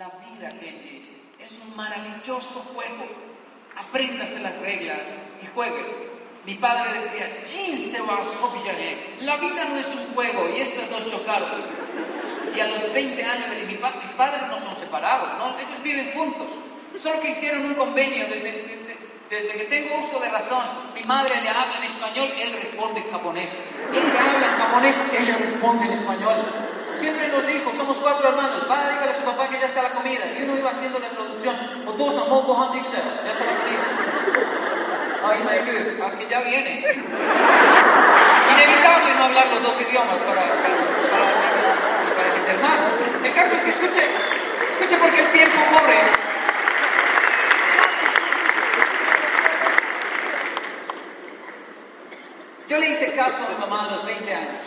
La vida, Kenji, es un maravilloso juego. Apréndase las reglas y juegue. Mi padre decía, la vida no es un juego y estos dos chocaron. Y a los 20 años mis padres no son separados, ellos viven juntos. Solo que hicieron un convenio desde, que tengo uso de razón, mi madre le habla en español, él responde en japonés. Él le habla en japonés, ella responde en español. Siempre nos dijo, somos cuatro hermanos, padre dígale a su papá que ya está la comida. Y uno iba haciendo la introducción, o todos a ya está la comida. Ay, Michael, aquí ya viene. Inevitable no hablar los dos idiomas para, para, para, para mis hermanos. El caso es que escuche, escuche porque el tiempo corre. Yo le hice caso a mi mamá a los 20 años.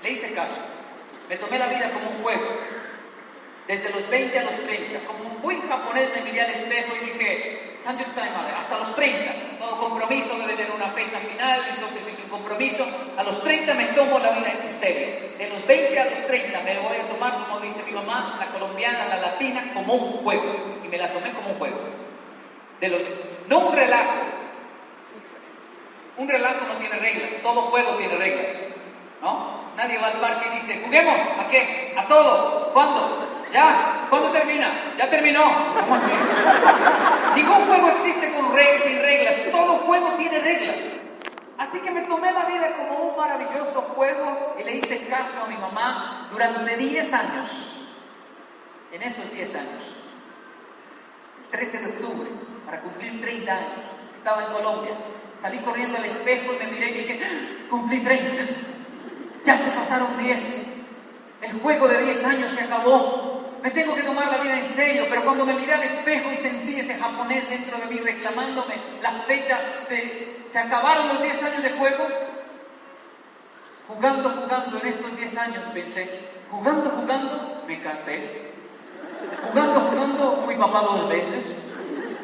Le hice caso. Me tomé la vida como un juego. Desde los 20 a los 30. Como un buen japonés me miré al espejo y dije, hasta los 30. Todo compromiso debe tener una fecha final, entonces es un compromiso. A los 30 me tomo la vida en serio. De los 20 a los 30 me voy a tomar, como dice mi mamá, la colombiana, la latina, como un juego. Y me la tomé como un juego. De los, no un relajo. Un relajo no tiene reglas, todo juego tiene reglas. ¿No? Nadie va al parque y dice, juguemos, ¿a qué? ¿A todo? ¿Cuándo? ¿Ya? ¿Cuándo termina? ¿Ya terminó? ¿Cómo así? Ningún juego existe con reglas, sin reglas. Todo juego tiene reglas. Así que me tomé la vida como un maravilloso juego y le hice caso a mi mamá durante 10 años. En esos 10 años, el 13 de octubre, para cumplir 30 años, estaba en Colombia. Salí corriendo al espejo y me miré y dije, ¡Ah! cumplí 30. Ya se pasaron 10. El juego de 10 años se acabó. Me tengo que tomar la vida en serio, pero cuando me miré al espejo y sentí ese japonés dentro de mí reclamándome la fecha de... Se acabaron los 10 años de juego. Jugando, jugando en estos 10 años, pensé, jugando, jugando, me casé. Jugando, jugando, fui papá dos veces.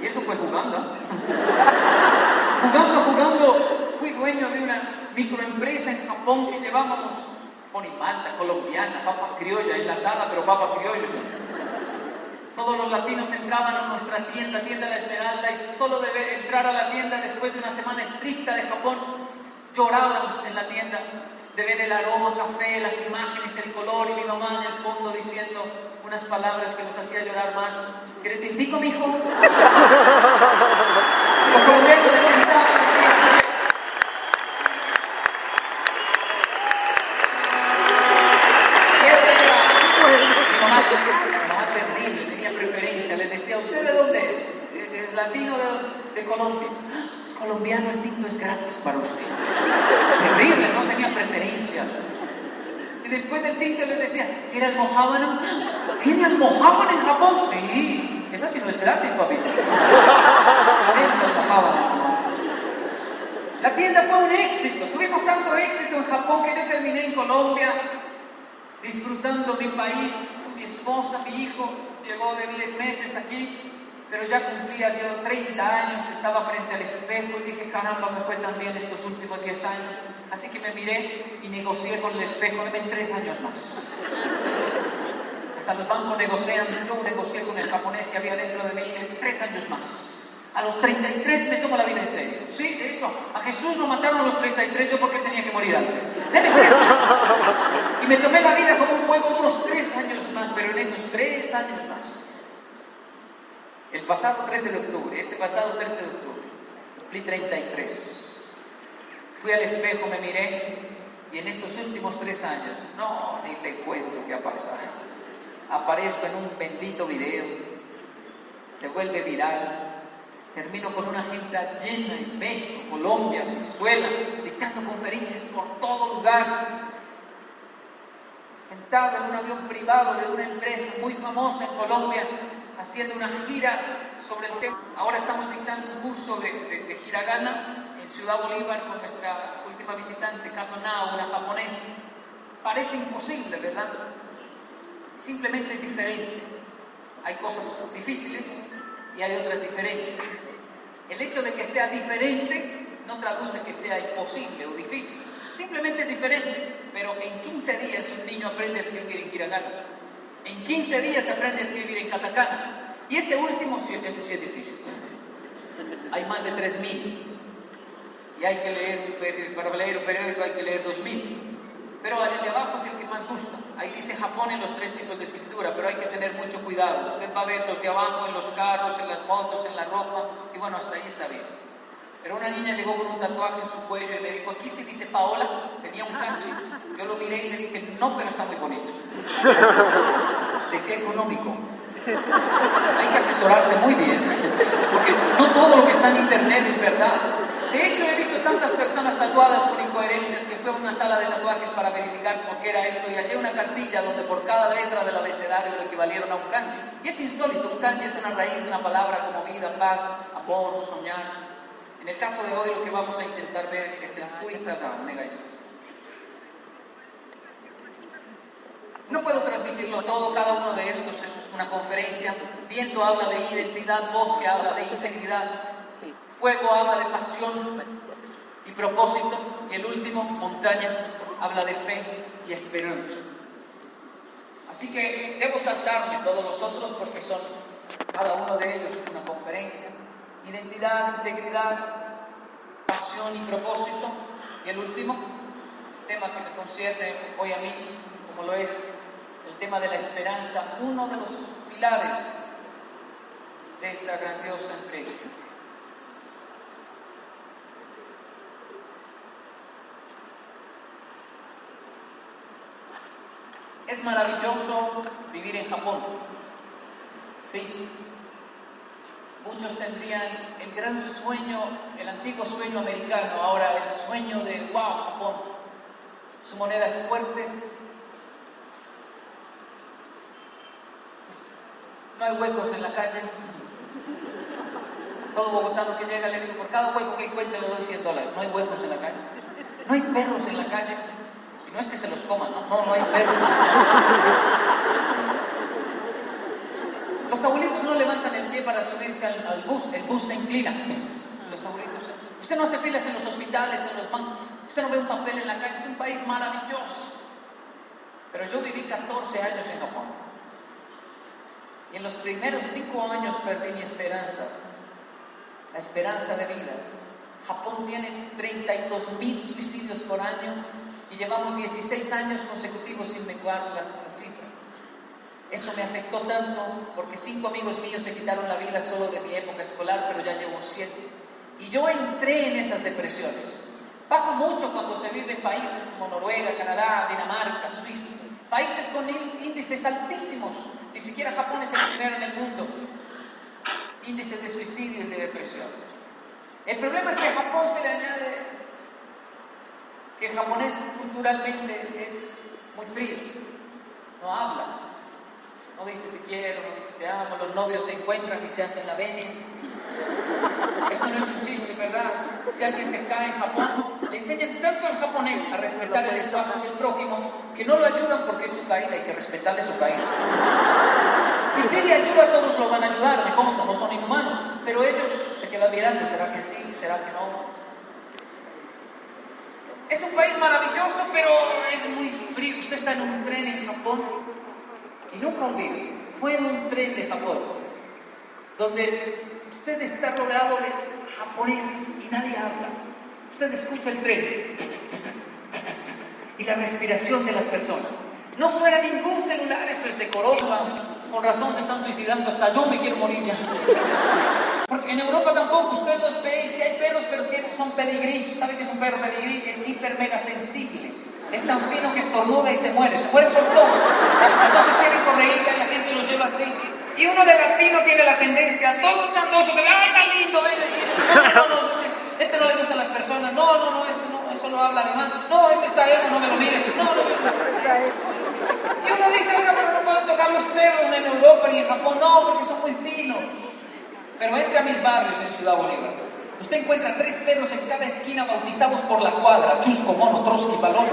Y eso fue jugando. jugando, jugando, dueño de una microempresa en Japón que llevábamos malta, colombiana, papa criolla, enlatada, pero papa criolla. Todos los latinos entraban a nuestra tienda, tienda La Esmeralda, y solo de ver, entrar a la tienda después de una semana estricta de Japón, lloraban en la tienda de ver el aroma, café, las imágenes, el color, y mi mamá en el fondo diciendo unas palabras que nos hacía llorar más. ¿Qué te indico, mijo? colombiano el tinto es gratis para usted. Terrible, no tenía preferencia. Y después del tinto le decía, ¿quiere almohábano? ¿Tiene almohábano en Japón? Sí, esa sí no es gratis, papito. La tienda fue un éxito, tuvimos tanto éxito en Japón que yo terminé en Colombia disfrutando mi país, mi esposa, mi hijo, llegó de 10 meses aquí pero ya cumplía yo 30 años, estaba frente al espejo y dije, caramba, me fue tan bien estos últimos 10 años. Así que me miré y negocié con el espejo, deme tres años más. Hasta los bancos negocian, yo negocié con el japonés que había dentro de mí tres años más. A los 33 me tomo la vida en serio. Sí, de hecho, a Jesús lo mataron a los 33 yo porque tenía que morir antes. Y me tomé la vida como un juego otros tres años más, pero en esos tres años más el pasado 13 de octubre, este pasado 13 de octubre, cumplí 33. Fui al espejo, me miré y en estos últimos tres años, no, ni te cuento qué ha pasado. Aparezco en un bendito video, se vuelve viral, termino con una agenda llena en México, Colombia, Venezuela, dictando conferencias por todo lugar, sentado en un avión privado de una empresa muy famosa en Colombia, haciendo una gira sobre el tema. Ahora estamos dictando un curso de, de, hiragana en Ciudad Bolívar con nuestra última visitante, Kato una japonesa. Parece imposible, ¿verdad? Simplemente es diferente. Hay cosas difíciles y hay otras diferentes. El hecho de que sea diferente no traduce que sea imposible o difícil. Simplemente es diferente, pero en 15 días un niño aprende a escribir en hiragana. En 15 días aprende a escribir en katakana. Y ese último, ese sí es difícil. Hay más de 3.000. Y hay que leer, para leer un periódico hay que leer 2.000. Pero el de abajo es el que más gusta. Ahí dice Japón en los tres tipos de escritura, pero hay que tener mucho cuidado. Usted va a ver los de abajo en los carros, en las motos, en la ropa, y bueno, hasta ahí está bien. Pero una niña llegó con un tatuaje en su cuello y me dijo, aquí se dice Paola, tenía un kanji. Yo lo miré y le dije, no, pero está muy bonito. Decía económico. Hay que asesorarse muy bien, porque no todo lo que está en internet es verdad. De hecho, he visto tantas personas tatuadas con incoherencias que fue a una sala de tatuajes para verificar por qué era esto y hallé una cartilla donde por cada letra del abecedario le equivalieron a un kanji. Y es insólito, un kanji es una raíz de una palabra como vida, paz, amor, soñar. En el caso de hoy lo que vamos a intentar ver es que se No puedo transmitirlo todo, cada uno de estos es una conferencia. Viento habla de identidad, bosque habla de integridad, Fuego habla de pasión y propósito. Y el último, montaña, habla de fe y esperanza. Así que debo saltarme todos los otros porque son cada uno de ellos una conferencia. Identidad, integridad, pasión y propósito. Y el último, tema que me concierne hoy a mí, como lo es el tema de la esperanza, uno de los pilares de esta grandiosa empresa. Es maravilloso vivir en Japón. Sí. Muchos tendrían el gran sueño, el antiguo sueño americano, ahora el sueño de wow, Japón. Su moneda es fuerte. No hay huecos en la calle. Todo bogotano que llega le digo, por cada hueco que encuentre le doy 100 dólares. No hay huecos en la calle. No hay perros en la calle no es que se los coman, ¿no? No, no hay perros. Los abuelitos no levantan el pie para subirse al, bus, el bus se inclina. Los abuelitos. Usted no hace filas en los hospitales, en los bancos. Usted no ve un papel en la calle. Es un país maravilloso. Pero yo viví 14 años en Japón. Y en los primeros 5 años perdí mi esperanza, la esperanza de vida. Japón tiene 32 mil suicidios por año y llevamos 16 años consecutivos sin menguar las. Eso me afectó tanto porque cinco amigos míos se quitaron la vida solo de mi época escolar, pero ya llevo siete. Y yo entré en esas depresiones. Pasa mucho cuando se vive en países como Noruega, Canadá, Dinamarca, Suiza, países con índices altísimos. Ni siquiera Japón es el primero en el mundo. Índices de suicidio y de depresión. El problema es que a Japón se le añade que el japonés culturalmente es muy frío, no habla, no dice te quiero, no dice te amo, los novios se encuentran y se hacen la venia. Esto no es un chiste, ¿verdad? Si alguien se cae en Japón, le enseñan tanto al japonés a respetar el espacio del prójimo que no lo ayudan porque es su caída, hay que respetarle su caída. Si pide ayuda, todos lo van a ayudar, de cómo no son inhumanos, pero ellos se quedan mirando, ¿será que sí? ¿Será que no? Es un país maravilloso, pero es muy frío. Usted está en un tren en Japón y nunca olvide, fue en un tren de Japón, donde usted está rodeado de japoneses y nadie habla. Usted escucha el tren y la respiración de las personas. No suena ningún celular, eso es decoroso. Con razón se están suicidando, hasta yo me quiero morir ya. Porque en Europa tampoco, usted los ve y si hay perros, pero tienen, son pedigrí. ¿Sabe qué es un perro pedigrí? Es hiper mega sensible. Es tan fino que estornuda y se muere, se muere por todo. Entonces tienen correíta y la gente los lleva así. Y uno de latino tiene la tendencia, todo chandoso, que ¡ay, tan lindo! Ven, no, no, no, este no le gustan las personas, no, no, no, eso no, eso no habla alemán, no, este está ahí, no me lo mire, no, no, no. Y uno dice, oiga, pero no puedo tocar los perros en Europa ni en Japón, no, porque son muy finos. Pero entre a mis barrios en Ciudad Bolívar. Usted encuentra tres perros en cada esquina bautizados por la cuadra, Chusco, Mono, Trotsky, Paloma.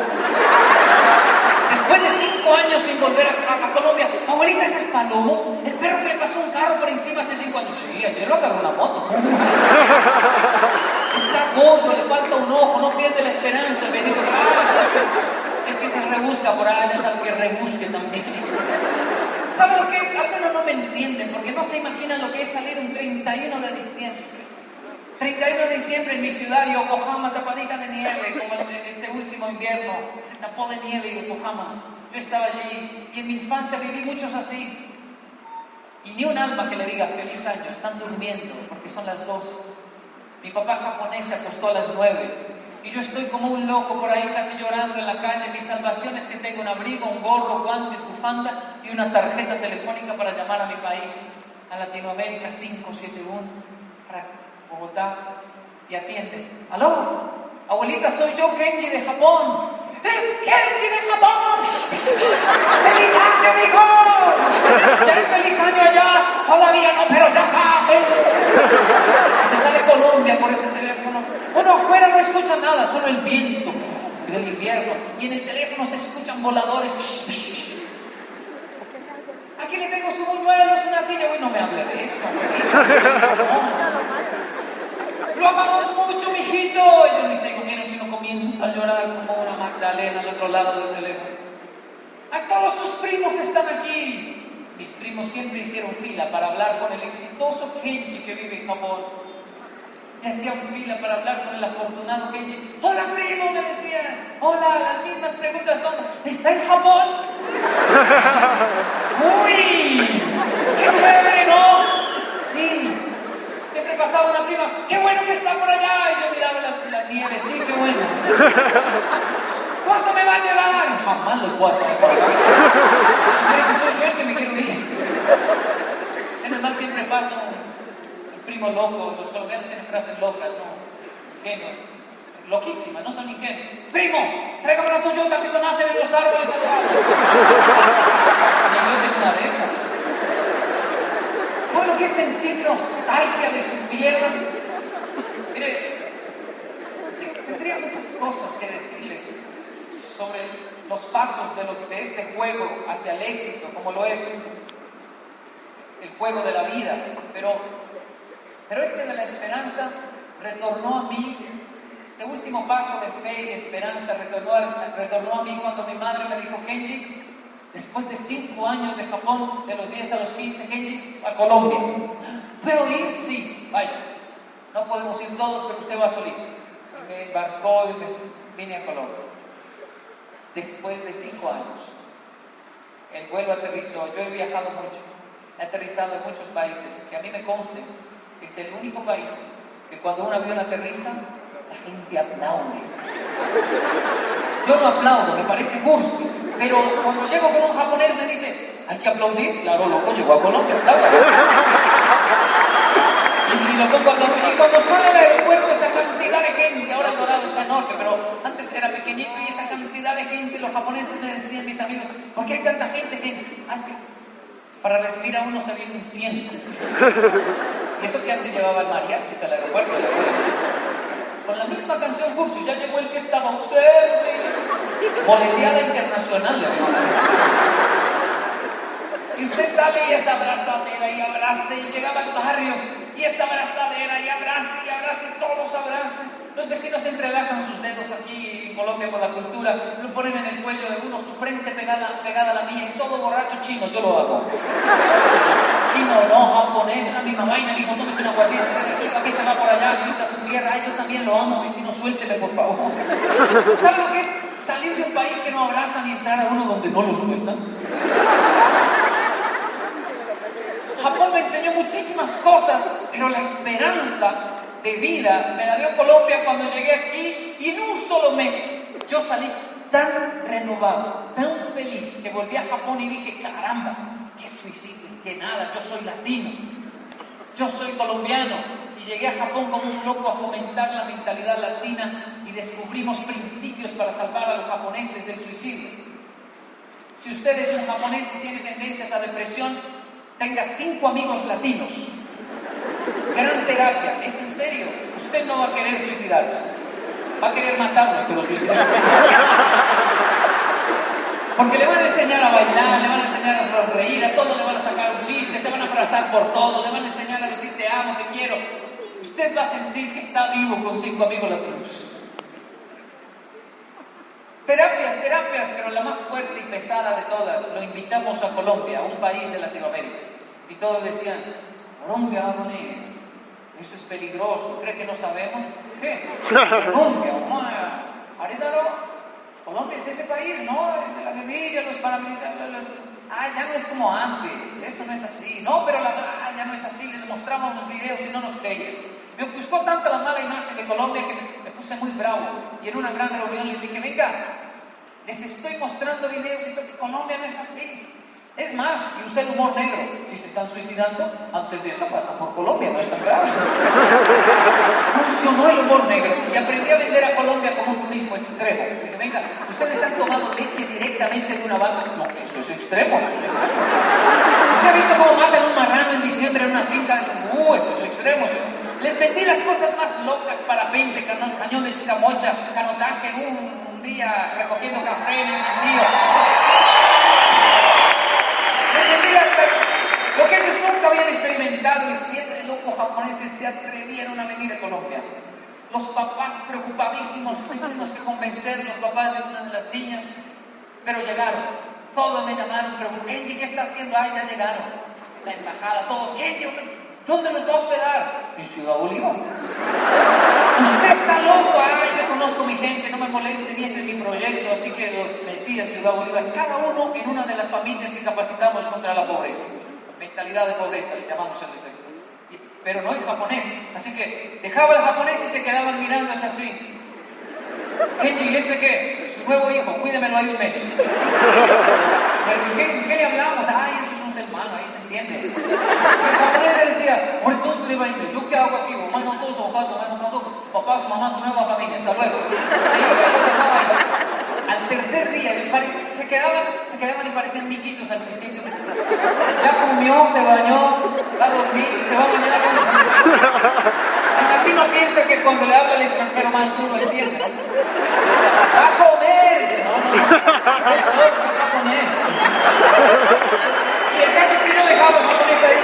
Después de cinco años sin volver a, Colombia, abuelita, ¿ese es Palomo? El perro que le pasó un carro por encima hace cinco años. Sí, ayer lo agarró una moto. Está gordo, le falta un ojo, no pierde la esperanza, bendito. Es que se rebusca por ahí, es algo que rebusque también. ¿Sabe lo que es? Algunos no me entienden porque no se imaginan lo que es salir un 31 de diciembre. 31 de diciembre en mi ciudad, Yokohama, tapadita de nieve, como en este último invierno, se tapó de nieve Yokohama. Yo estaba allí y en mi infancia viví muchos así. Y ni un alma que le diga feliz año, están durmiendo porque son las dos. Mi papá japonés se acostó a las nueve y yo estoy como un loco por ahí casi llorando en la calle. Mi salvación es que tengo un abrigo, un gorro, guantes, bufanda y una tarjeta telefónica para llamar a mi país, a Latinoamérica 571, para Bogotá, y atiende. ¿Aló? Abuelita, soy yo, Kenji de Japón. ¡Es Kenji de Japón! ¡Feliz año, hijo! ¡Ya es feliz año allá! Todavía no, pero ya casi. Se sale Colombia por ese teléfono. Uno afuera no escucha nada, solo el viento del invierno. Y en el teléfono se escuchan voladores. Aquí le tengo su buñuelo, su natilla. Uy, no me hable de esto. Lo amamos mucho, mijito. Y yo dice, que uno comienza a llorar como una Magdalena al otro lado del teléfono. A todos sus primos están aquí. Mis primos siempre hicieron fila para hablar con el exitoso Kenji que vive en Japón. Me hacían fila para hablar con el afortunado Kenji. Hola primo, me decían. Hola, las mismas preguntas son, ¿está en Japón? ¡Uy! ¡Qué chévere, no! Sí. Siempre pasaba una prima, ¡qué bueno que está por allá! Y yo miraba la, la nieve, sí, qué bueno. ¿Cuándo me va a llevar? Jamás los cuatro. Creo que soy yo el que me quiero ir. En el mal siempre pasa primo loco, los colombianos tienen frases locas, ¿no? Genio. Loquísimas, no son ingenios. Primo, tráigame una Toyota que eso nace de los árboles allá. Y yo tengo una de esas. ¿Sabe lo que es sentir nostalgia de su tierra? Mire, tendría muchas cosas que decirle sobre los pasos de este juego hacia el éxito, como lo es el juego de la vida. Pero, pero este de la esperanza retornó a mí, este último paso de fe y esperanza retornó a, retornó a mí cuando mi madre me dijo, Kenji, después de cinco años de Japón, de los 10 a los 15, Kenji, a Colombia. ¿Puedo ir? Sí, vaya. No podemos ir todos, pero usted va solito. Me embarcó y vine a Colombia. Después de cinco años, el vuelo aterrizó. Yo he viajado mucho, he aterrizado en muchos países, que a mí me conste, es el único país que cuando un avión aterriza, la gente aplaude. Yo no aplaudo, me parece cursi, pero cuando llego con un japonés me dice, hay que aplaudir, claro, loco, llegó a Colombia, y, y lo pongo a. Y cuando sale del aeropuerto esa cantidad de gente, ahora el dorado está enorme, pero antes era pequeñito y esa cantidad de gente, los japoneses me decían, mis amigos, ¿por qué hay tanta gente que hace? Para recibir a uno se vienen 100. Y eso que antes llevaba el mariachis al aeropuerto, ¿se acuerdan? Con la misma canción Cursi, ya llegó el que estaba ausente. Boleteada internacional, Y usted sale y esa abrazadera y abraza y llegaba al barrio y esa abrazadera y abraza y abraza y todos abrazan. Los vecinos entrelazan sus dedos aquí en Colombia con la cultura, lo ponen en el cuello de uno, su frente pegada, pegada a la mía y todo borracho chino, yo lo hago. Chino, no, japonés, la misma vaina, dijo, tómese una guardia, ¿para qué se va por allá? Si está su tierra, Ay, yo también lo amo, vecino, suéltele por favor. ¿Sabe lo que es salir de un país que no abrazan y entrar a uno donde no lo sueltan? Japón me enseñó muchísimas cosas, pero la esperanza de vida me la dio Colombia cuando llegué aquí y en un solo mes yo salí tan renovado, tan feliz que volví a Japón y dije, caramba, qué suicidio, que nada, yo soy latino, yo soy colombiano y llegué a Japón como un loco a fomentar la mentalidad latina y descubrimos principios para salvar a los japoneses del suicidio. Si usted es un japonés y tiene tendencias a depresión, tenga cinco amigos latinos. Gran terapia, es en serio. Usted no va a querer suicidarse. Va a querer matarlos, pero suicidarse. Porque le van a enseñar a bailar, le van a enseñar a sonreír, a todo le van a sacar un chiste, se van a abrazar por todo, le van a enseñar a decir te amo, te quiero. Usted va a sentir que está vivo con cinco amigos latinos. Terapias, terapias, pero la más fuerte y pesada de todas, lo invitamos a Colombia, un país de Latinoamérica. Y todos decían, Colombia, Adonis, eso es peligroso, ¿cree que no sabemos? ¿Qué? Colombia, Arédalo, Colombia es ese país, ¿no? De la guerrilla, los paramilitares, los... Ah, ya no es como antes, eso no es así. No, pero la... ah, ya no es así, les mostramos los videos y no nos creían. Me ofuscó tanto la mala imagen de Colombia que me puse muy bravo. Y en una gran reunión les dije, venga, les estoy mostrando videos y todo, Colombia no es así. Es más, y usé el humor negro. Si se están suicidando, antes de eso pasan por Colombia, no es tan grave. Funcionó el humor negro y aprendí a vender a Colombia como un turismo extremo. Dije, venga, ustedes han tomado leche directamente de una vaca. No, eso es extremo. ¿Usted ha visto cómo matan un marrano en diciembre en una finca? Uh, eso es extremo. Les vendí las cosas más locas, parapente, cañón, cañón de chicamocha, canotaje, un, un día recogiendo café en el río. Lo que ellos nunca habían experimentado y siete locos japoneses se atrevieron a venir a Colombia. Los papás preocupadísimos, tuvimos que convencer los papás de una de las niñas, pero llegaron. Todos me llamaron, Kenji, ¿qué está haciendo? Ay, ya llegaron. La embajada, todo. ¿dónde nos va a hospedar? En Ciudad Bolívar. Usted está loco, ay, yo conozco mi gente, no me molesten, y este es mi proyecto, así que los metí en Ciudad Bolívar, cada uno en una de las familias que capacitamos contra la pobreza. Mentalidad de pobreza, le llamamos el deseo. Y- Pero no en japonés, así que dejaba el japonés y se quedaban mirando así. Kenji, ¿y este qué? Su nuevo hijo, cuídemelo ahí un mes. Pero ¿en qué, qué le hablamos? Ay, eso es un ser humano, ahí se entiende. El japonés le decía, por entonces le va a ir, ¿yo qué hago aquí? Mamá no todos, papá, mamá no todos, su papá, mamá, su nueva familia, hasta luego. Al tercer día, el se quedaban, se quedaban y parecían miquitos al principio. Ya comió, se bañó, va a dormir, se va a bañar. El latino piensa que cuando le habla al extranjero más duro entiende. ¿no? ¡Va a comer! No, no, no, es otro japonés. Y el caso es que yo dejaba el japonés ahí.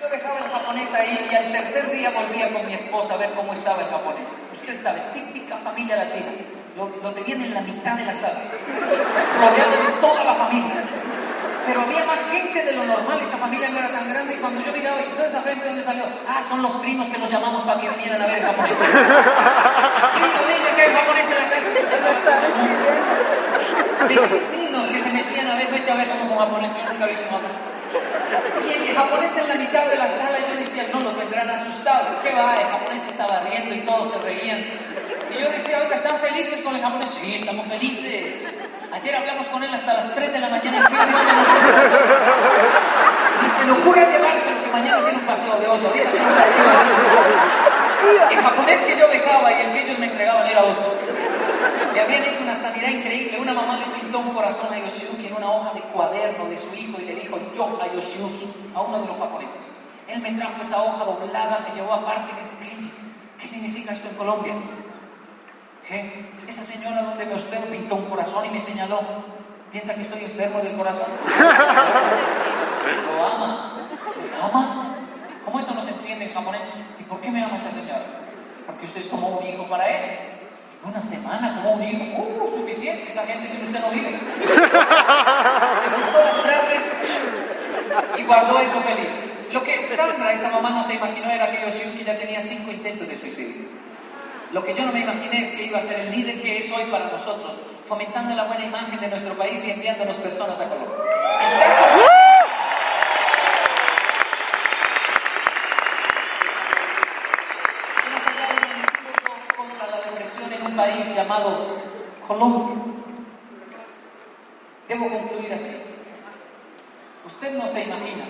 Yo dejaba el japonés ahí y al tercer día volvía con mi esposa a ver cómo estaba el japonés. Usted sabe, típica familia latina. Lo, lo tenían en la mitad de la sala, rodeado de toda la familia. Pero había más gente de lo normal, esa familia no era tan grande y cuando yo miraba, ¿y toda esa gente dónde salió? Ah, son los primos que los llamamos para que vinieran a ver el japonés. Primo, dime que hay japonés en la casa. Vecinos que se metían a ver, me echa a ver como con japonés, yo nunca he visto un Y el japonés en la mitad de la sala, yo decía, no, lo tendrán asustado. ¿Qué va? El japonés estaba riendo y todos se reían. Y yo decía, oiga, ¿están felices con el japonés? Sí, estamos felices. Ayer hablamos con él hasta las 3 de la mañana. ¿qué idioma nos- Y se le ocurre llevárselo que mañana tiene un paseo de ocho. El japonés que yo dejaba y el que ellos me entregaban era otro. Le habían hecho una sanidad increíble. Una mamá le pintó un corazón a Yoshiyuki en una hoja de cuaderno de su hijo y le dijo yo a Yoshiyuki, a uno de los japoneses. Él me trajo esa hoja doblada, me llevó aparte y me dijo, ¿qué, ¿qué significa esto en Colombia? ¿Qué? Esa señora donde me usted pintó un corazón y me señaló. ¿Piensa que estoy enfermo del corazón? Lo ama. ¿Lo ama? ¿Cómo eso no se entiende en japonés? ¿Y por qué me ama esa señora? Porque usted es como un hijo para él. Una semana como un hijo. ¡Uh! Suficiente. Esa gente sin usted no vive. Le las frases y guardó eso feliz. Lo que Sandra, esa mamá, no se imaginó era que Yoshiyuki ya tenía cinco intentos de suicidio. Lo que yo no me imaginé es que iba a ser el líder que es hoy para nosotros, fomentando la buena imagen de nuestro país y enviándonos personas a Colombia. En caso- Hemos hallado un antídoto contra la depresión en un país llamado Colombia. Debo concluir así. Usted no se imagina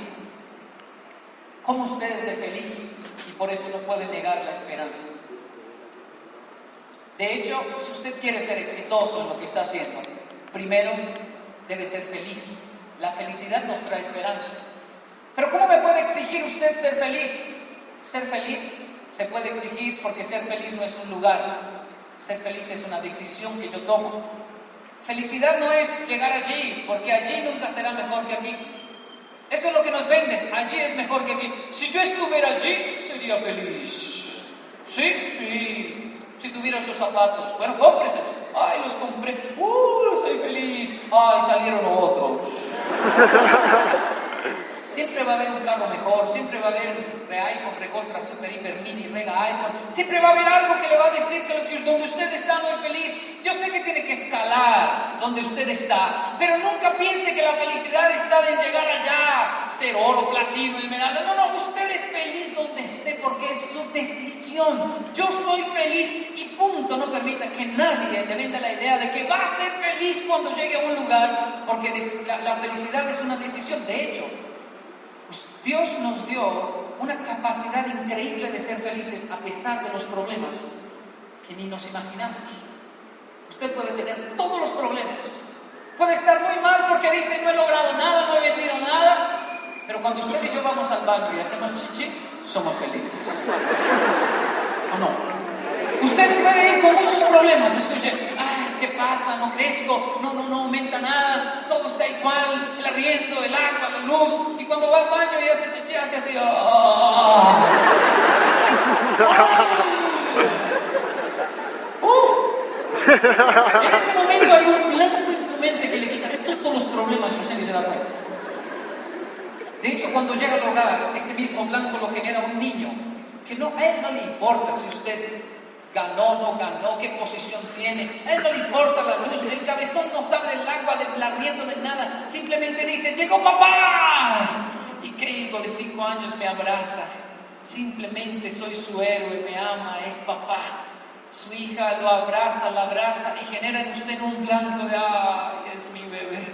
cómo usted es de feliz y por eso no puede negar la esperanza. De hecho, si usted quiere ser exitoso en lo que está haciendo, primero debe ser feliz. La felicidad nos trae esperanza. Pero ¿cómo me puede exigir usted ser feliz? Ser feliz se puede exigir porque ser feliz no es un lugar. Ser feliz es una decisión que yo tomo. Felicidad no es llegar allí, porque allí nunca será mejor que aquí. Eso es lo que nos venden. Allí es mejor que aquí. Si yo estuviera allí, sería feliz. Sí, sí. Si tuviera esos zapatos. Bueno, cómprese. Ay, los compré. Uh, soy feliz. Ay, salieron otros. Siempre va a haber un carro mejor, siempre va a haber iPhone, recontra, super, hiper, mini, mega iPhone. Siempre va a haber algo que le va a decir que donde usted está no es feliz. Yo sé que tiene que escalar donde usted está, pero nunca piense que la felicidad está en llegar allá, ser oro, platino, esmeralda. No, no, usted es feliz donde esté porque es su decisión. Yo soy feliz y punto. No permita que nadie le venda la idea de que va a ser feliz cuando llegue a un lugar, porque la felicidad es una decisión. De hecho, Dios nos dio una capacidad increíble de ser felices a pesar de los problemas que ni nos imaginamos. Usted puede tener todos los problemas. Puede estar muy mal porque dice no he logrado nada, no he vendido nada. Pero cuando usted y yo vamos al baño y hacemos chichi, somos felices. ¿O no? Usted puede ir con muchos problemas, escuche, ¿qué pasa? No crezco, no, no, no aumenta nada, todo está igual, el arriendo, el agua, la luz, y cuando va al baño y hace chichi, hace así, ¡oh! En ese momento hay un blanco en su mente que le quita todos los problemas que usted se da cuenta. De hecho, cuando llega al hogar, ese mismo blanco lo genera un niño, que no, a él no le importa si usted ganó, no ganó, qué posición tiene. A él no le importa la luz, el cabezón no sabe del agua, del arriendo, de nada. Simplemente dice, llegó papá. Y creyendo de cinco años me abraza. Simplemente soy su héroe, me ama, es papá. Su hija lo abraza, la abraza y genera en usted un blanco de, ay, es mi bebé.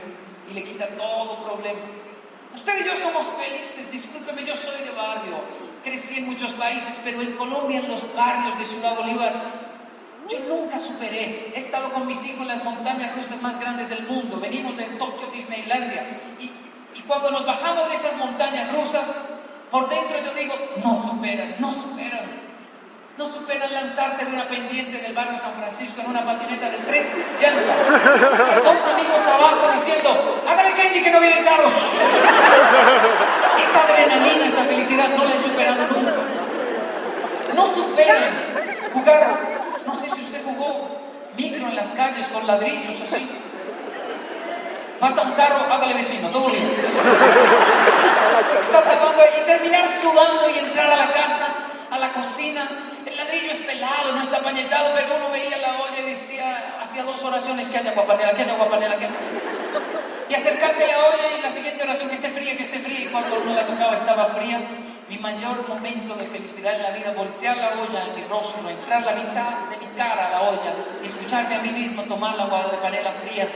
Y le quita todo problema. Usted y yo somos felices, discúlpeme, yo soy de barrio crecí en muchos países, pero en Colombia, en los barrios de Ciudad Bolívar, yo nunca superé. He estado con mis hijos en las montañas rusas más grandes del mundo. Venimos de Tokio, Disneylandia. Y, cuando nos bajamos de esas montañas rusas, por dentro yo digo, no superan, no superan. No superan lanzarse de una pendiente del barrio San Francisco en una patineta de tres llantas. Dos amigos abajo diciendo, hágale Kenji que no vienen carros. Esa adrenalina, esa felicidad no la he superado nunca. No superan jugar, no sé si usted jugó micro en las calles con ladrillos así. Pasa un carro, hágale vecino, todo bien. Está tratando y terminar sudando y entrar a la casa, a la cocina, el ladrillo es pelado, no está pañetado, pero uno veía la olla y decía, hacía dos oraciones, que haya guapanela, que haya guapanela, que Y acercarse a la olla y la siguiente oración, que esté fría, que esté fría, y cuando uno la tocaba estaba fría. Mi mayor momento de felicidad en la vida, voltear la olla en mi rostro, entrar la mitad de mi cara a la olla, y escucharme a mí mismo tomar la panela fría.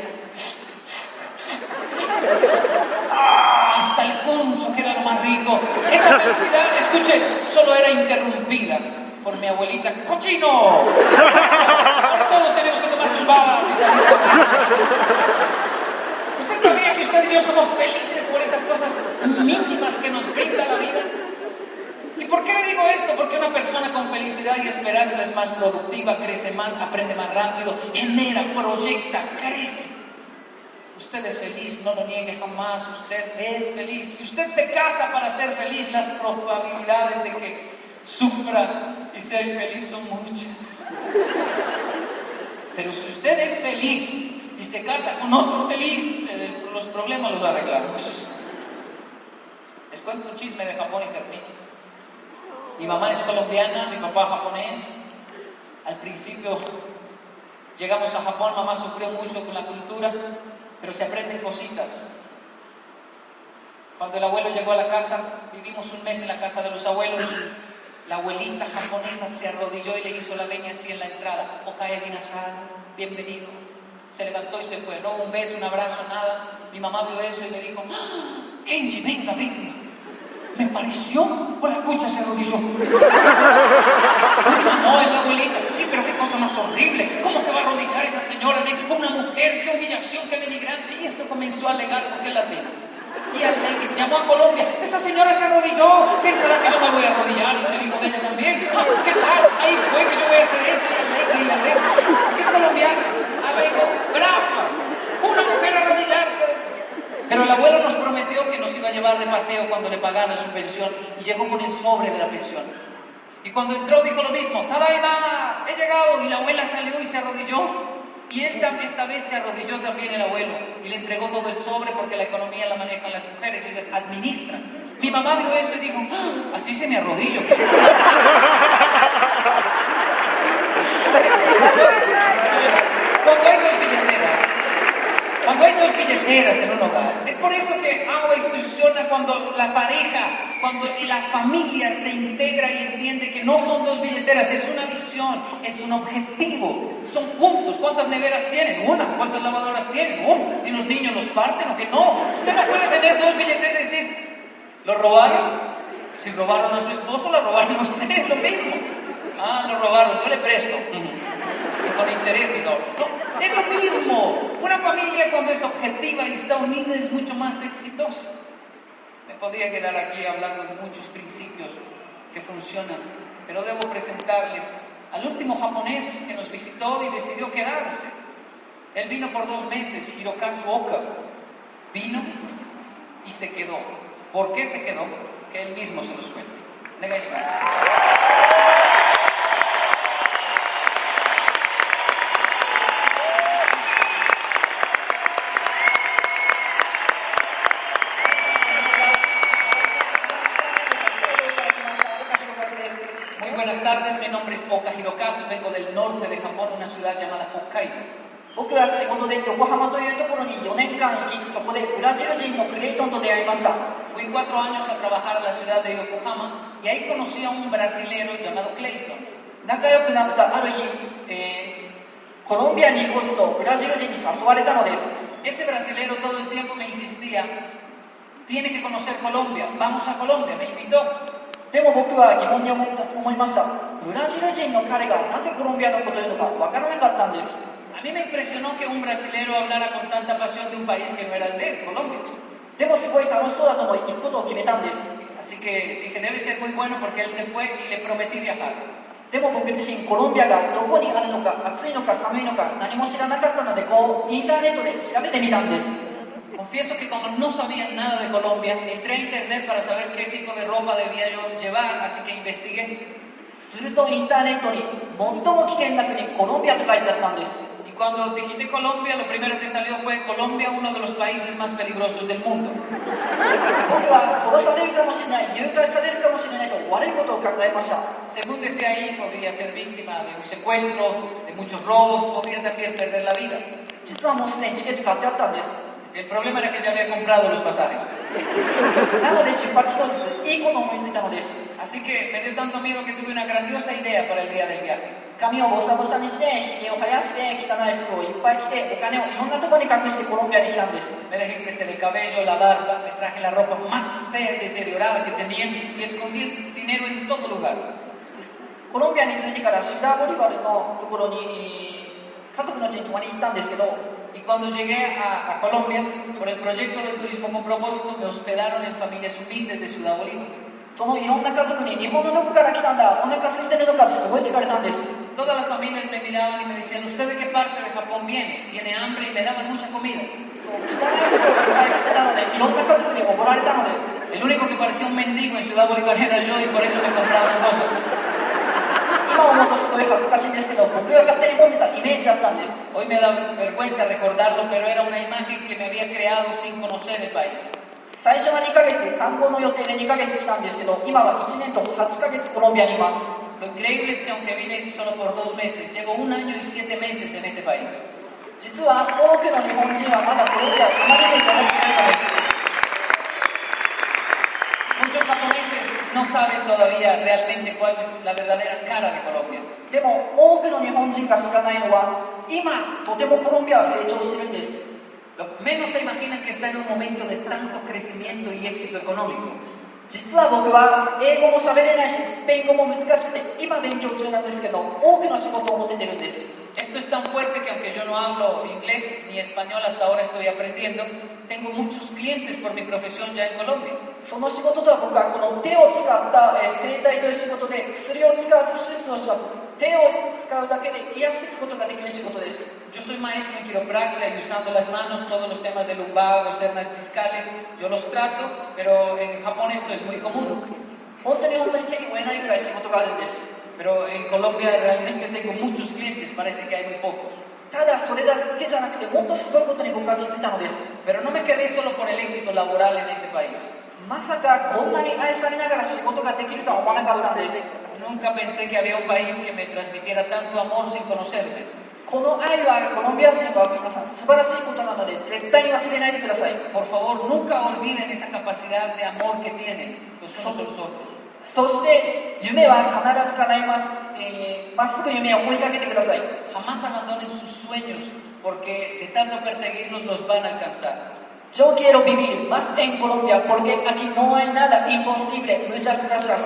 ¡Ah! Hasta el punzo, que era lo más rico. Esa felicidad, escuche, solo era interrumpida por mi abuelita, ¡cochino! Todos tenemos que tomar sus babas ¿Usted sabía que usted y yo somos felices por esas cosas mínimas que nos brinda la vida? ¿Y por qué le digo esto? Porque una persona con felicidad y esperanza es más productiva, crece más, aprende más rápido, genera, proyecta, crece. Usted es feliz, no lo niegue jamás, usted es feliz. Si usted se casa para ser feliz, las probabilidades de que sufra y sea infeliz son muchas. Pero si usted es feliz y se casa con otro feliz, eh, los problemas los arreglamos. Les un chisme de Japón y termino. Mi mamá es colombiana, mi papá japonés. Al principio llegamos a Japón, mamá sufrió mucho con la cultura, pero se aprenden cositas. Cuando el abuelo llegó a la casa, vivimos un mes en la casa de los abuelos, la abuelita japonesa se arrodilló y le hizo la veña así en la entrada. Okae Minasan, bienvenido. Se levantó y se fue. No un beso, un abrazo, nada. Mi mamá vio eso y me dijo, ¡Ah! Kenji, venga, venga. Me pareció, por la escucha se arrodilló. no, es la abuelita, sí, pero qué cosa más horrible. ¿Cómo se va a arrodillar esa señora? Una mujer, qué humillación, qué denigrante. Y eso comenzó a alegar porque la pena y alegre. Llamó a Colombia, esta señora se arrodilló, pensará que no me voy a arrodillar y te digo, ella también. ¿Qué tal? Ahí fue que yo voy a hacer eso y alegre y alegre. Es colombiana, alegre, brava, una mujer arrodillarse. Pero el abuelo nos prometió que nos iba a llevar de paseo cuando le pagara su pensión y llegó con el sobre de la pensión. Y cuando entró dijo lo mismo, nada de nada, he llegado. Y la abuela salió y se arrodilló y él también esta vez se arrodilló también el abuelo y le entregó todo el sobre porque la economía la manejan las mujeres, y ellas administran. Mi mamá vio eso y dijo, "Ah, así se me arrodillo. Billeteras, cuando hay dos billeteras en un hogar, es por eso que agua funciona cuando la pareja, cuando la familia se integra y entiende que no son dos billeteras, es una visión, es un objetivo, son puntos. ¿Cuántas neveras tienen? Una. ¿Cuántas lavadoras tienen? Una. ¿Y los niños los parten o que no? Usted no puede tener dos billeteras y decir, ¿lo robaron? Si robaron a su esposo, la robaron a usted, es lo mismo. Ah, lo robaron, yo le presto. Con intereses. No, es lo mismo. Una familia cuando es objetiva y está unida es mucho más exitosa. Me podría quedar aquí hablando de muchos principios que funcionan, pero debo presentarles al último japonés que nos visitó y decidió quedarse. Él vino por dos meses, Hirokazu Oka. Vino y se quedó. ¿Por qué se quedó? Que él mismo se los cuente. tardes, mi nombre es Oka Hirokazu, vengo del norte de Japón, una ciudad llamada Hokkaido. 僕は仕事で横浜というところに4年間生きそこでブラジル人のクレイトンと出会いました Fui cuatro años a trabajar a la ciudad de Yokohama y ahí conocí a un brasilero llamado Clayton. 仲良くなったある日、えーコロンビアに行こうとブラジル人に誘われたのです Ese brasilero todo el tiempo me insistía, tiene que conocer Colombia, vamos a Colombia, me invitó. でも僕は疑問に思った思いましたブラジル人の彼がなぜコロンビアのことを言うのかわからなかったんです A mí me impresionó que un brasilero hablara con tanta pasión de un país que no era el de Colombia. でもすごい楽しそうだと思い行くことを決めたんです Así que dije, debe ser muy bueno porque él se fue y le prometí viajar. でも僕自身コロンビアがどこにあるのか暑いのか寒いのか何も知らなかったのでこうインターネットで調べてみたんです Confieso que como no sabía nada de Colombia, entré a internet para saber qué tipo de ropa debía yo llevar, así que investigué. するとインターネットに最も危険な国コロンビアと書いてあったんです Y cuando digité Colombia, lo primero que salió fue Colombia, uno de los países más peligrosos del mundo. 僕は殺されるかもしれない誘拐されるかもしれないと悪いことを考えました Según decía ahí, podría ser víctima de un secuestro, de muchos robos, podría también perder la vida. El problema era que ya había comprado los pasajes. なので出発当日いいことを思いついたのです Así que me dio tanto miedo que tuve una grandiosa idea para el día del viaje. 髪をボサボサにしてひげを生やして汚い服をいっぱい着てお金をいろんなところに隠してコロンビアに来たんです Me dejé crecer el cabello, la barba, me traje la ropa más fea y deteriorada que tenía y escondí dinero en todo lugar. コロンビアに着いてからシダーボリバルのところに家族の家に泊まりに行ったんですけど y cuando llegué a, a, Colombia, por el proyecto del turismo con propósito, me hospedaron en familias humildes de Ciudad Bolívar. Todas las familias me miraban y me decían, ¿usted de qué parte de Japón viene? Tiene hambre y me daban mucha comida. El único que parecía un mendigo en Ciudad Bolívar era yo y por eso me compraban cosas. 今思うとすごい恥ずかしいんですけど僕が勝手に持ってたイメージだったんです Hoy me da vergüenza recordarlo, pero era una imagen que me había creado sin conocer el país. 最初は2ヶ月観光の予定で2ヶ月来たんですけど今は1年と8ヶ月コロンビアにいます Lo increíble es que aunque vine solo por dos meses, llevo un año y siete meses en ese país. 実は多くの日本人はまだコロンビアをあまりにも思ってないのです no saben todavía realmente cuál es la verdadera cara de Colombia. でも多くの日本人が知らないのは今とてもコロンビアは成長してるんです Lo menos se imaginan que está en un momento de tanto crecimiento y éxito económico. 実は僕は英語も喋れないしスペイン語も難しくて今勉強中なんですけど多くの仕事を持ててるんです Esto es tan fuerte que aunque yo no hablo inglés ni español hasta ahora estoy aprendiendo, tengo muchos clientes por mi profesión ya en Colombia. その仕事とは僕はこの手を使った、えー生体という仕事で薬を使わず手術をします手を使うだけで癒すことができる仕事です Yo soy maestro en quiropraxia y usando las manos todos los temas de lumbago, hernias discales, yo los trato, pero en Japón esto es muy común. 本当に本当に手に負えないくらい仕事があるんです Pero en Colombia realmente tengo muchos clientes, parece que hay muy pocos. ただそれだけじゃなくてもっとすごいことに僕は気づいたのです Pero no me quedé solo por el éxito laboral en ese país. まさかこんなに愛されながら仕事ができるとは思わなかったんです Nunca pensé que había un país que me transmitiera tanto amor sin conocerme. この愛はコロンビア人は皆さん素晴らしいことなので絶対に忘れないでください Por favor, nunca olviden esa capacidad de amor que tienen los unos a los otros. そして夢は必ず叶いますえーま、っすぐ夢を追いかけてください Jamás abandonen sus sueños, porque de tanto perseguirlos los van a alcanzar. Yo quiero vivir más en Colombia porque aquí no hay nada imposible. Muchas gracias.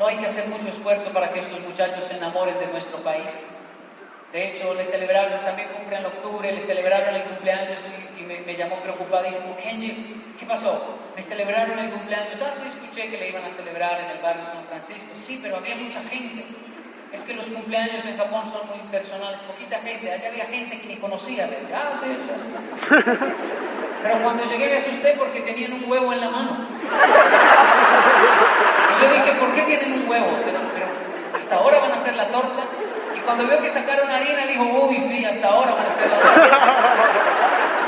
No hay que hacer mucho esfuerzo para que estos muchachos se enamoren de nuestro país. De hecho, le celebraron, también cumple en octubre, le celebraron el cumpleaños y, y me, me llamó preocupadísimo. Kenji, ¿qué pasó? Me celebraron el cumpleaños. Ah, sí, escuché que le iban a celebrar en el barrio San Francisco. Sí, pero había mucha gente. Es que los cumpleaños en Japón son muy personales, poquita gente. Allá había gente que ni conocía. Le decía, ah, sí, sí, sí. Pero cuando llegué me asusté porque tenían un huevo en la mano. Y yo dije, ¿por qué tienen un huevo? Pero hasta ahora van a hacer la torta. Y cuando veo que sacaron harina, dijo, uy, sí, hasta ahora van a hacer la torta.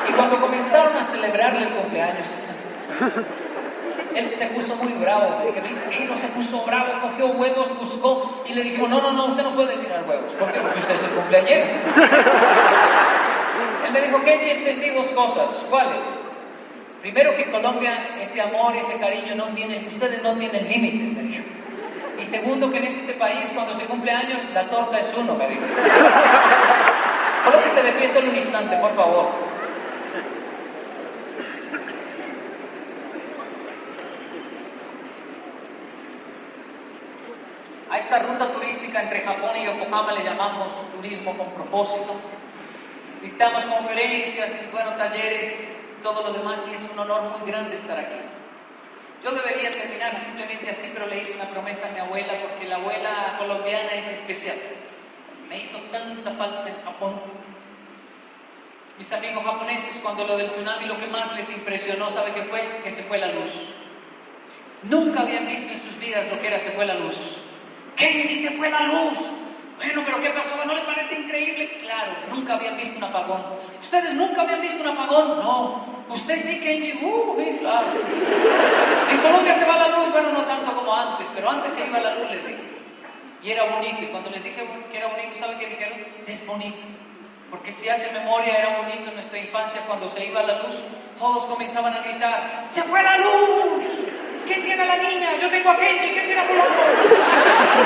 Y cuando comenzaron a celebrarle el cumpleaños, él se puso muy bravo. Le dije, él no se puso bravo, cogió huevos, buscó y le dijo, no, no, no, usted no puede tirar huevos. ¿Por qué? Porque usted es el cumpleañero. Él me dijo, Kenji, entendí dos cosas. ¿Cuáles? Primero que en Colombia ese amor, ese cariño no tiene, ustedes no tienen límites, me dijo. Y segundo que en este país cuando se cumple años la torta es uno, me dijo. Colóquese de pie solo un instante, por favor. A esta ruta turística entre Japón y Yokohama le llamamos turismo con propósito. Dictamos conferencias y bueno, talleres, todo lo demás y es un honor muy grande estar aquí. Yo debería terminar simplemente así, pero le hice una promesa a mi abuela porque la abuela colombiana es especial. Me hizo tanta falta en Japón. Mis amigos japoneses, cuando lo del tsunami, lo que más les impresionó, ¿sabe qué fue? Que se fue la luz. Nunca habían visto en sus vidas lo que era se fue la luz. Kenji, se fue la luz. Bueno, pero ¿qué pasó? ¿No le parece increíble? Claro, nunca habían visto un apagón. ¿Ustedes nunca habían visto un apagón? No. Usted sí, Kenji. Uh, sí, claro. En Colombia se va la luz, bueno, no tanto como antes, pero antes se iba la luz, les dije. Y era bonito. Y cuando les dije que era bonito, ¿saben qué dijeron? Es bonito. Porque si hace memoria, era bonito en nuestra infancia cuando se iba la luz, todos comenzaban a gritar, ¡se fue la luz! ¿Quién tiene la niña? Yo tengo a Kenji, ¿quién tiene a Colombo?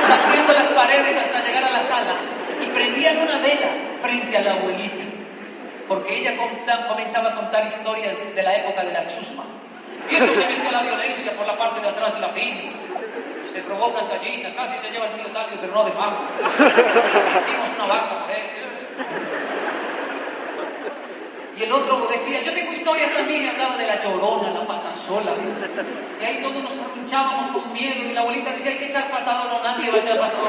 Batiendo las paredes hasta llegar a la sala y prendían una vela frente a la abuelita, porque ella comenzaba a contar historias de la época de la chusma. Y eso se metió la violencia por la parte de atrás de la finca. Se robó unas gallinas, casi se lleva el tío Talio, pero no de mango. Dimos una vaca por él. Y el otro decía, yo tengo historias también, y hablaba de la llorona, la patasola. Y ahí todos nos arrunchábamos con miedo. Y la abuelita decía, hay que echar pasado, no nadie va a echar pasado.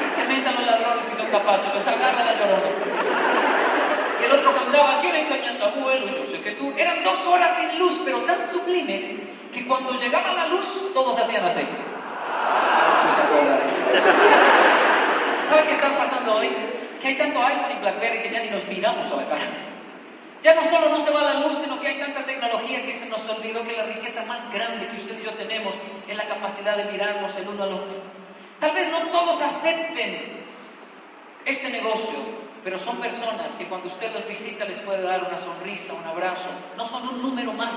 Y se metan los ladrones si son capaces, los agarra la llorona. Y el otro cantaba, ¿quién engañas abuelo? Yo sé que tú. Eran dos horas sin luz, pero tan sublimes que cuando llegaba la luz, todos hacían así. ¿Sabe qué está pasando hoy? Que hay tanto iPhone y Blackberry que ya ni nos miramos a la cara. Ya no solo no se va la luz, sino que hay tanta tecnología que se nos olvidó que la riqueza más grande que usted y yo tenemos es la capacidad de mirarnos el uno al otro. Tal vez no todos acepten este negocio, pero son personas que cuando usted los visita les puede dar una sonrisa, un abrazo. No son un número más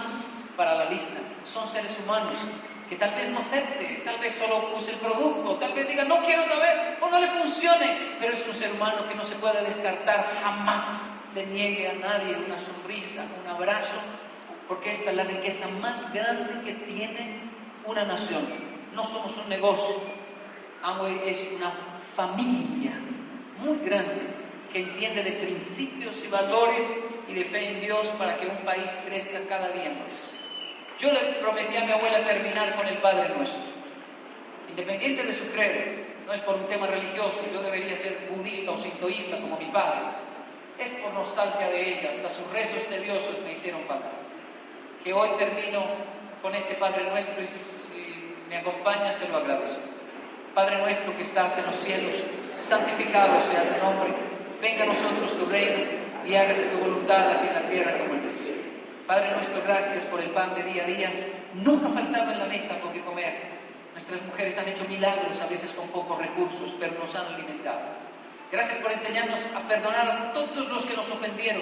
para la lista, son seres humanos que tal vez no acepte, tal vez solo use el producto, tal vez diga no quiero saber o no le funcione, pero es un ser humano que no se puede descartar jamás le niegue a nadie una sonrisa, un abrazo, porque esta es la riqueza más grande que tiene una nación. No somos un negocio, Amway es una familia muy grande que entiende de principios y valores y de fe en Dios para que un país crezca cada día más. Yo le prometí a mi abuela terminar con el Padre Nuestro. Independiente de su credo, no es por un tema religioso, yo debería ser budista o sintoísta como mi padre. Es por nostalgia de ella, hasta sus rezos tediosos me hicieron falta. Que hoy termino con este Padre Nuestro y si me acompaña se lo agradezco. Padre nuestro que estás en los cielos, santificado sea tu nombre, venga a nosotros tu reino y hágase tu voluntad aquí en la tierra como en el cielo. Padre nuestro, gracias por el pan de día a día. Nunca faltaba en la mesa con que comer. Nuestras mujeres han hecho milagros, a veces con pocos recursos, pero nos han alimentado. Gracias por enseñarnos a perdonar a todos los que nos ofendieron,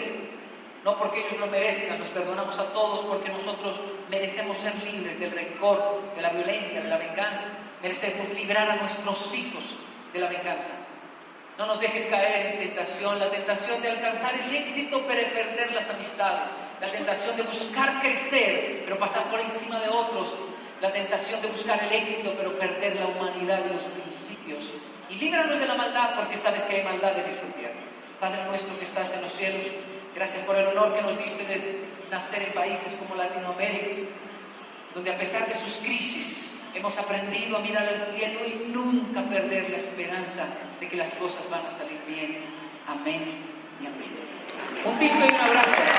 no porque ellos lo merezcan, nos perdonamos a todos porque nosotros merecemos ser libres del rencor, de la violencia, de la venganza, merecemos librar a nuestros hijos de la venganza. No nos dejes caer en tentación, la tentación de alcanzar el éxito pero perder las amistades, la tentación de buscar crecer pero pasar por encima de otros, la tentación de buscar el éxito pero perder la humanidad y los principios. Y líbranos de la maldad porque sabes que hay maldad en esta tierra. Padre nuestro que estás en los cielos, gracias por el honor que nos diste de nacer en países como Latinoamérica, donde a pesar de sus crisis hemos aprendido a mirar al cielo y nunca perder la esperanza de que las cosas van a salir bien. Amén y amén. Un y un abrazo.